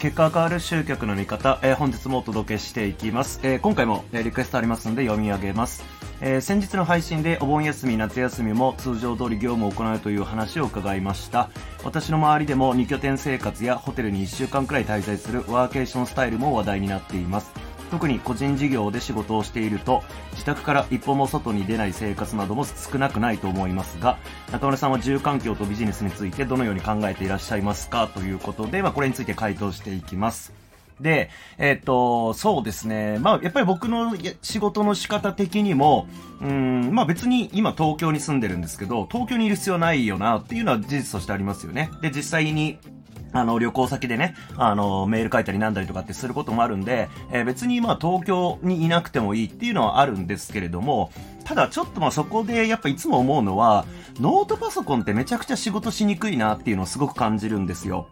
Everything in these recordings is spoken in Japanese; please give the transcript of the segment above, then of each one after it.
結果が変わる集客の見方、えー、本日もお届けしていきます。えー、今回も、え、リクエストありますので読み上げます。え、先日の配信でお盆休み、夏休みも通常通り業務を行うという話を伺いました。私の周りでも2拠点生活やホテルに1週間くらい滞在するワーケーションスタイルも話題になっています。特に個人事業で仕事をしていると自宅から一歩も外に出ない生活なども少なくないと思いますが中村さんは住環境とビジネスについてどのように考えていらっしゃいますか？ということで、まあ、これについて回答していきますで、えっ、と、そうですね。まあ、やっぱり僕の仕事の仕方的にも、うん、まあ別に今東京に住んでるんですけど、東京にいる必要ないよなっていうのは事実としてありますよね。で、実際にあの、旅行先でね、あの、メール書いたりなんだりとかってすることもあるんで、えー、別にまあ東京にいなくてもいいっていうのはあるんですけれども、ただちょっとまあそこでやっぱいつも思うのは、ノートパソコンってめちゃくちゃ仕事しにくいなっていうのをすごく感じるんですよ。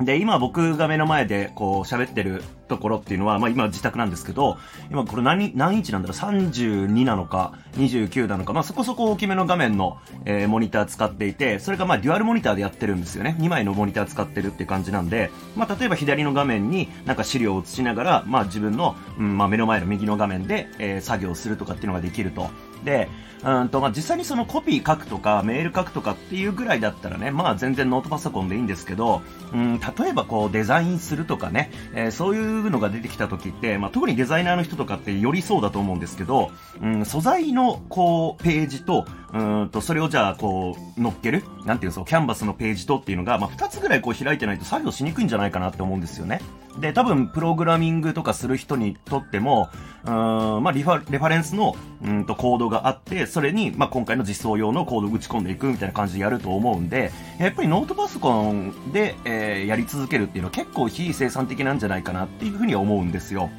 で、今僕が目の前でこう喋ってるところっていうのは、まあ今自宅なんですけど、今これ何、何インチなんだろう ?32 なのか、29なのか、まあそこそこ大きめの画面の、えー、モニター使っていて、それがまあデュアルモニターでやってるんですよね。2枚のモニター使ってるって感じなんで、まあ例えば左の画面になんか資料を映しながら、まあ自分の、うん、まあ目の前の右の画面で、えー、作業するとかっていうのができると。で、うんと、まあ、実際にそのコピー書くとか、メール書くとかっていうぐらいだったらね、まあ全然ノートパソコンでいいんですけど、うん、例えばこうデザインするとかね、えー、そういうのが出てきた時って、まあ特にデザイナーの人とかってよりそうだと思うんですけど、うん、素材のこうページと、うんと、それをじゃあこう乗っけるなんていうの、キャンバスのページとっていうのが、まあ二つぐらいこう開いてないと作業しにくいんじゃないかなって思うんですよね。で、多分、プログラミングとかする人にとっても、うん、まあ、リファ、レファレンスの、うんと、コードがあって、それに、まあ、今回の実装用のコードを打ち込んでいくみたいな感じでやると思うんで、やっぱりノートパソコンで、えー、やり続けるっていうのは結構非生産的なんじゃないかなっていうふうには思うんですよ。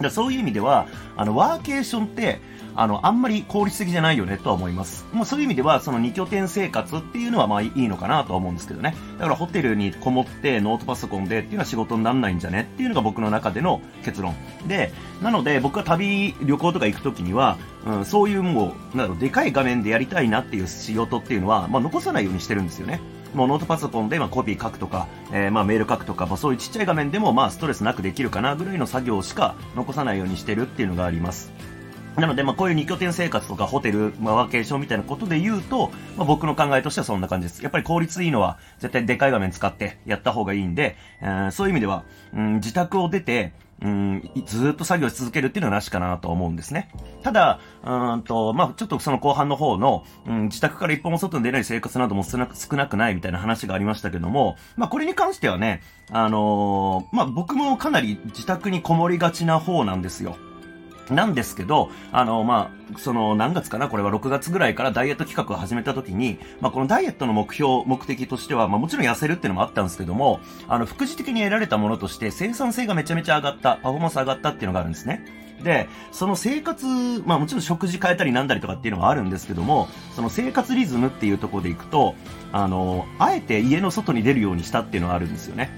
だそういう意味では、あの、ワーケーションって、あの、あんまり効率的じゃないよねとは思います。もうそういう意味では、その2拠点生活っていうのはまあいいのかなとは思うんですけどね。だからホテルにこもってノートパソコンでっていうのは仕事にならないんじゃね？っていうのが僕の中での結論。で、なので僕は旅、旅行とか行くときには、うん、そういうもう、なんだろう、でかい画面でやりたいなっていう仕事っていうのは、まあ残さないようにしてるんですよね。もうノートパソコンでまコピー書くとか、えー、まメール書くとか、まあそういうちっちゃい画面でもまあストレスなくできるかなぐらいの作業しか残さないようにしてるっていうのがあります。なので、まあ、こういう2拠点生活とかホテル、まあ、ワーケーションみたいなことで言うと、まあ、僕の考えとしてはそんな感じです。やっぱり効率いいのは、絶対でかい画面使ってやった方がいいんで、えー、そういう意味では、うん、自宅を出て、うん、ずっと作業し続けるっていうのはなしかなと思うんですね。ただ、うんと、まあ、ちょっとその後半の方の、うん、自宅から一歩も外に出ない生活なども少なく少なくないみたいな話がありましたけども、まあ、これに関してはね、あのー、まあ、僕もかなり自宅にこもりがちな方なんですよ。なんですけど、あの、まあ、その、何月かな？これは6月ぐらいからダイエット企画を始めた時に、まあ、このダイエットの目標、目的としては、まあ、もちろん痩せるっていうのもあったんですけども、あの、副次的に得られたものとして生産性がめちゃめちゃ上がった、パフォーマンス上がったっていうのがあるんですね。で、その生活、まあもちろん食事変えたりなんだりとかっていうのはあるんですけども、その生活リズムっていうところでいくと、あの、あえて家の外に出るようにしたっていうのはあるんですよね。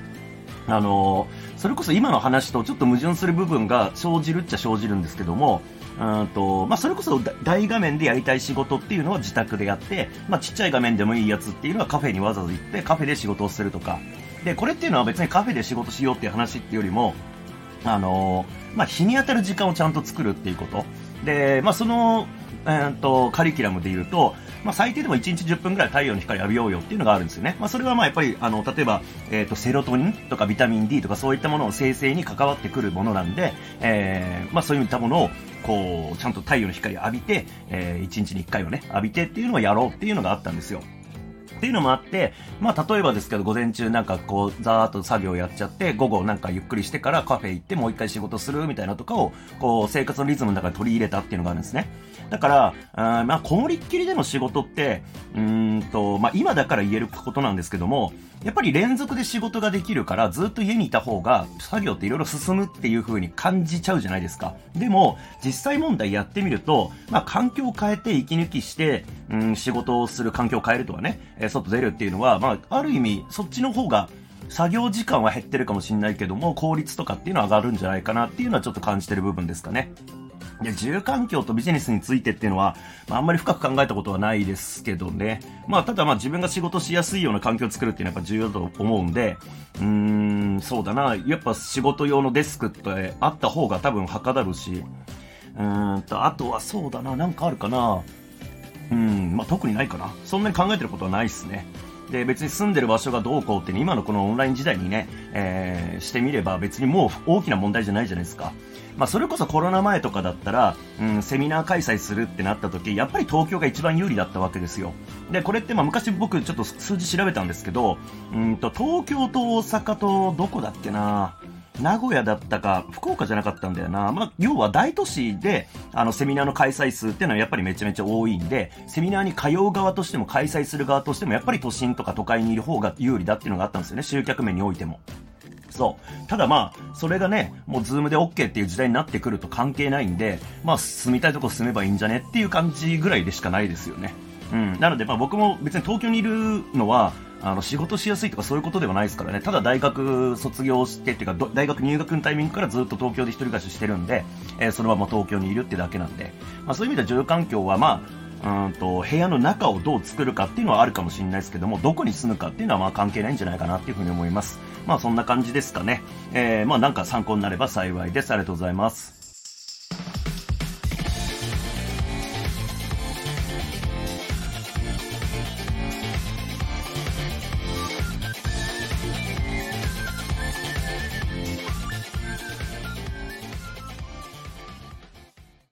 あの、それこそ今の話とちょっと矛盾する部分が生じるっちゃ生じるんですけども、うんとまあ、それこそ大画面でやりたい仕事っていうのは自宅でやって、まあ、ちっちゃい画面でもいいやつっていうのはカフェにわざわざ行ってカフェで仕事をするとか。で、これっていうのは別にカフェで仕事しようっていう話っていうよりも、あのまあ、日に当たる時間をちゃんと作るっていうこと。で、まあ、その、えーと、カリキュラムで言うと、まあ、最低でも1日10分ぐらい太陽の光浴びようよっていうのがあるんですよね。まあ、それはまあやっぱり、あの、例えば、え、ー、と、セロトニンとかビタミン D とかそういったものの生成に関わってくるものなんで、えー、まあそういったものを、こう、ちゃんと太陽の光浴びて、えー、1日に1回をね、浴びてっていうのをやろうっていうのがあったんですよ。っていうのもあって、まあ、例えばですけど、午前中なんかこう、ざーっと作業やっちゃって、午後なんかゆっくりしてからカフェ行ってもう一回仕事するみたいなとかを、こう、生活のリズムの中で取り入れたっていうのがあるんですね。だから、あまあ、こもりっきりでの仕事って、うんと、まあ、今だから言えることなんですけども、やっぱり連続で仕事ができるから、ずっと家にいた方が、作業っていろいろ進むっていう風に感じちゃうじゃないですか。でも、実際問題やってみると、まあ、環境を変えて息抜きして、うん、仕事をする環境を変えるとかね、えー、外出るっていうのは、まあ、ある意味、そっちの方が、作業時間は減ってるかもしれないけども、効率とかっていうのは上がるんじゃないかなっていうのはちょっと感じてる部分ですかね。で、住環境とビジネスについてっていうのは、まあ、あんまり深く考えたことはないですけどね。まあ、ただまあ自分が仕事しやすいような環境を作るっていうのはやっぱ重要だと思うんで、うーん、そうだな。やっぱ仕事用のデスクってあった方が多分はかどるし、うーんと、あとはそうだな。なんかあるかな。うん、まあ、特にないかな。そんなに考えてることはないっすね。で、別に住んでる場所がどうこうって、ね、今のこのオンライン時代にね、えー、してみれば別にもう大きな問題じゃないじゃないですか。まあ、それこそコロナ前とかだったら、うん、セミナー開催するってなった時、やっぱり東京が一番有利だったわけですよ。で、これってまあ昔僕ちょっと数字調べたんですけど、うんと、東京と大阪とどこだっけなぁ名古屋だったか、福岡じゃなかったんだよな。まあ、要は大都市で、あの、セミナーの開催数っていうのはやっぱりめちゃめちゃ多いんで、セミナーに通う側としても開催する側としても、やっぱり都心とか都会にいる方が有利だっていうのがあったんですよね。集客面においても。そう。ただまあ、それがね、もうズームで OK っていう時代になってくると関係ないんで、まあ、住みたいとこ住めばいいんじゃねっていう感じぐらいでしかないですよね。うん。なので、まあ僕も別に東京にいるのは、あの、仕事しやすいとかそういうことではないですからね。ただ大学卒業してっていうか、大学入学のタイミングからずっと東京で一人暮らししてるんで、えー、そのまま東京にいるってだけなんで、まあそういう意味では住環境はまあ、うんと、部屋の中をどう作るかっていうのはあるかもしれないですけども、どこに住むかっていうのはまあ関係ないんじゃないかなっていうふうに思います。まあそんな感じですかね。えー、まあなんか参考になれば幸いです。ありがとうございます。